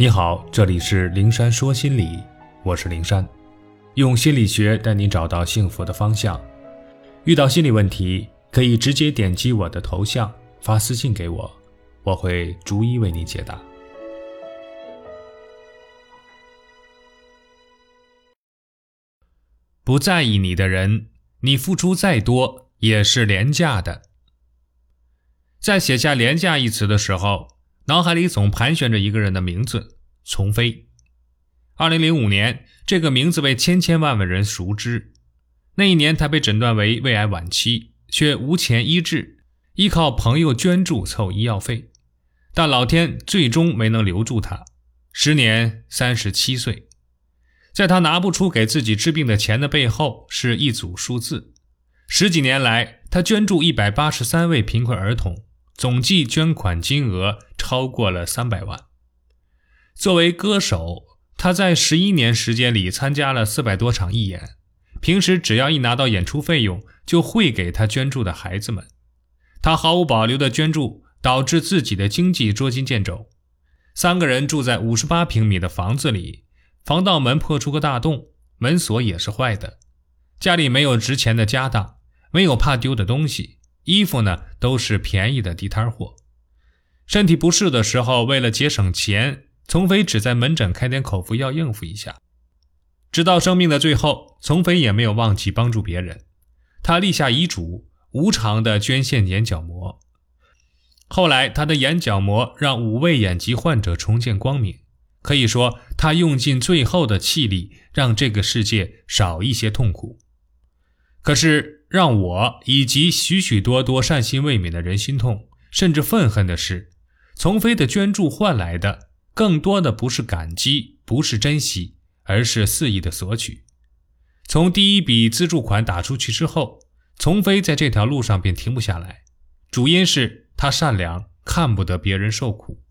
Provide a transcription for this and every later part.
你好，这里是灵山说心理，我是灵山，用心理学带你找到幸福的方向。遇到心理问题，可以直接点击我的头像发私信给我，我会逐一为你解答。不在意你的人，你付出再多也是廉价的。在写下“廉价”一词的时候。脑海里总盘旋着一个人的名字——丛飞。二零零五年，这个名字被千千万万人熟知。那一年，他被诊断为胃癌晚期，却无钱医治，依靠朋友捐助凑医药费。但老天最终没能留住他，时年三十七岁。在他拿不出给自己治病的钱的背后，是一组数字。十几年来，他捐助一百八十三位贫困儿童。总计捐款金额超过了三百万。作为歌手，他在十一年时间里参加了四百多场义演。平时只要一拿到演出费用，就会给他捐助的孩子们。他毫无保留的捐助，导致自己的经济捉襟见肘。三个人住在五十八平米的房子里，防盗门破出个大洞，门锁也是坏的。家里没有值钱的家当，没有怕丢的东西。衣服呢，都是便宜的地摊货。身体不适的时候，为了节省钱，丛飞只在门诊开点口服药应付一下。直到生命的最后，丛飞也没有忘记帮助别人。他立下遗嘱，无偿的捐献眼角膜。后来，他的眼角膜让五位眼疾患者重见光明。可以说，他用尽最后的气力，让这个世界少一些痛苦。可是，让我以及许许多多善心未泯的人心痛，甚至愤恨的是，丛飞的捐助换来的更多的不是感激，不是珍惜，而是肆意的索取。从第一笔资助款打出去之后，丛飞在这条路上便停不下来。主因是他善良，看不得别人受苦。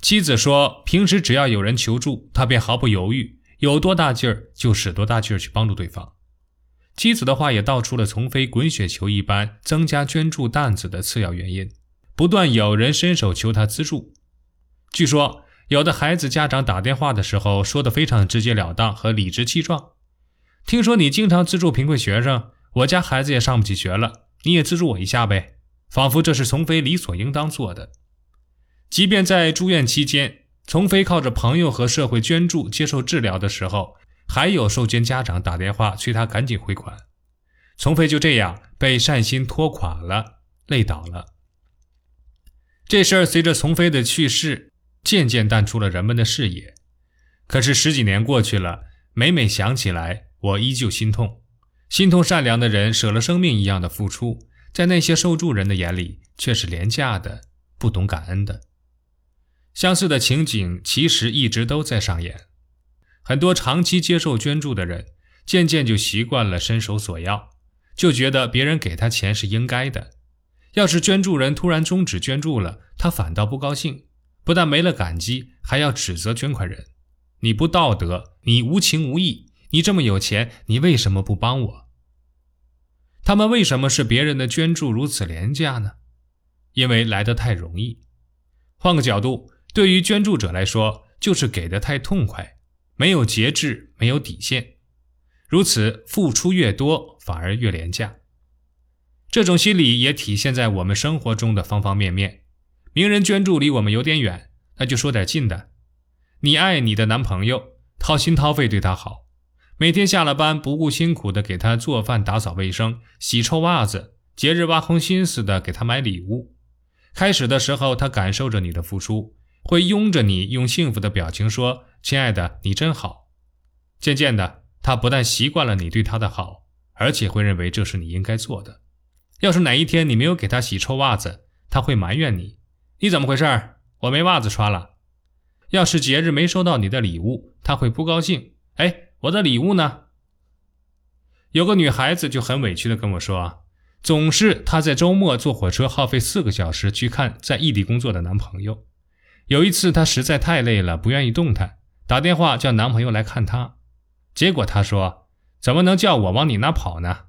妻子说，平时只要有人求助，他便毫不犹豫，有多大劲儿就使多大劲儿去帮助对方。妻子的话也道出了丛飞滚雪球一般增加捐助担子的次要原因，不断有人伸手求他资助。据说有的孩子家长打电话的时候说的非常直截了当和理直气壮。听说你经常资助贫困学生，我家孩子也上不起学了，你也资助我一下呗，仿佛这是丛飞理所应当做的。即便在住院期间，丛飞靠着朋友和社会捐助接受治疗的时候。还有受捐家长打电话催他赶紧汇款，丛飞就这样被善心拖垮了，累倒了。这事儿随着丛飞的去世，渐渐淡出了人们的视野。可是十几年过去了，每每想起来，我依旧心痛，心痛善良的人舍了生命一样的付出，在那些受助人的眼里却是廉价的、不懂感恩的。相似的情景其实一直都在上演。很多长期接受捐助的人，渐渐就习惯了伸手索要，就觉得别人给他钱是应该的。要是捐助人突然终止捐助了，他反倒不高兴，不但没了感激，还要指责捐款人：“你不道德，你无情无义，你这么有钱，你为什么不帮我？”他们为什么是别人的捐助如此廉价呢？因为来得太容易。换个角度，对于捐助者来说，就是给的太痛快。没有节制，没有底线，如此付出越多，反而越廉价。这种心理也体现在我们生活中的方方面面。名人捐助离我们有点远，那就说点近的。你爱你的男朋友，掏心掏肺对他好，每天下了班不顾辛苦的给他做饭、打扫卫生、洗臭袜子，节日挖空心思的给他买礼物。开始的时候，他感受着你的付出。会拥着你，用幸福的表情说：“亲爱的，你真好。”渐渐的，他不但习惯了你对他的好，而且会认为这是你应该做的。要是哪一天你没有给他洗臭袜子，他会埋怨你：“你怎么回事？我没袜子穿了。”要是节日没收到你的礼物，他会不高兴：“哎，我的礼物呢？”有个女孩子就很委屈的跟我说：“总是她在周末坐火车耗费四个小时去看在异地工作的男朋友。”有一次，她实在太累了，不愿意动弹，打电话叫男朋友来看她。结果她说：“怎么能叫我往你那跑呢？”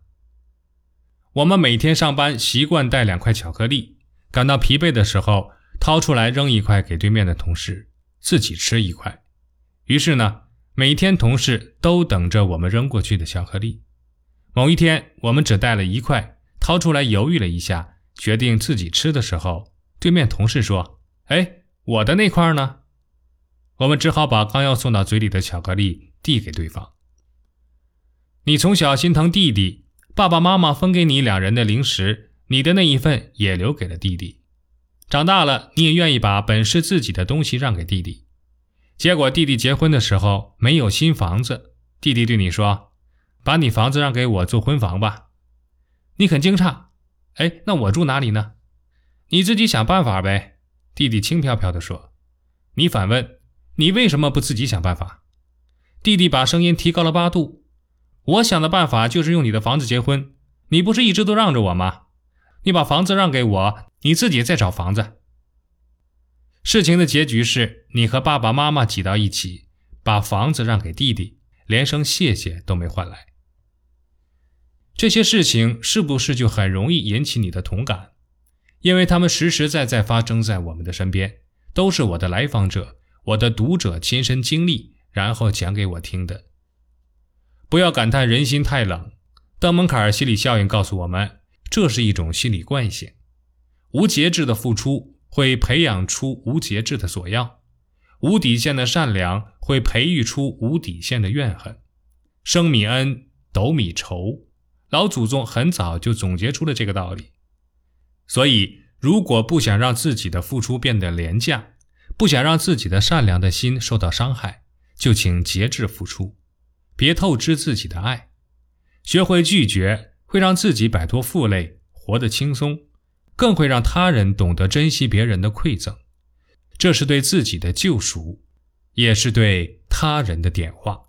我们每天上班习惯带两块巧克力，感到疲惫的时候掏出来扔一块给对面的同事。自己吃一块。于是呢，每天同事都等着我们扔过去的巧克力。某一天，我们只带了一块，掏出来犹豫了一下，决定自己吃的时候，对面同事说：“哎，我的那块呢？”我们只好把刚要送到嘴里的巧克力递给对方。你从小心疼弟弟，爸爸妈妈分给你两人的零食，你的那一份也留给了弟弟。长大了，你也愿意把本是自己的东西让给弟弟。结果弟弟结婚的时候没有新房子，弟弟对你说：“把你房子让给我做婚房吧。”你很惊诧，哎，那我住哪里呢？你自己想办法呗。弟弟轻飘飘地说。你反问：“你为什么不自己想办法？”弟弟把声音提高了八度：“我想的办法就是用你的房子结婚。你不是一直都让着我吗？你把房子让给我，你自己再找房子。”事情的结局是你和爸爸妈妈挤到一起，把房子让给弟弟，连声谢谢都没换来。这些事情是不是就很容易引起你的同感？因为他们实实在在发生在我们的身边，都是我的来访者、我的读者亲身经历，然后讲给我听的。不要感叹人心太冷，邓门坎儿心理效应告诉我们，这是一种心理惯性，无节制的付出。会培养出无节制的索要，无底线的善良会培育出无底线的怨恨。升米恩，斗米仇，老祖宗很早就总结出了这个道理。所以，如果不想让自己的付出变得廉价，不想让自己的善良的心受到伤害，就请节制付出，别透支自己的爱。学会拒绝，会让自己摆脱负累，活得轻松。更会让他人懂得珍惜别人的馈赠，这是对自己的救赎，也是对他人的点化。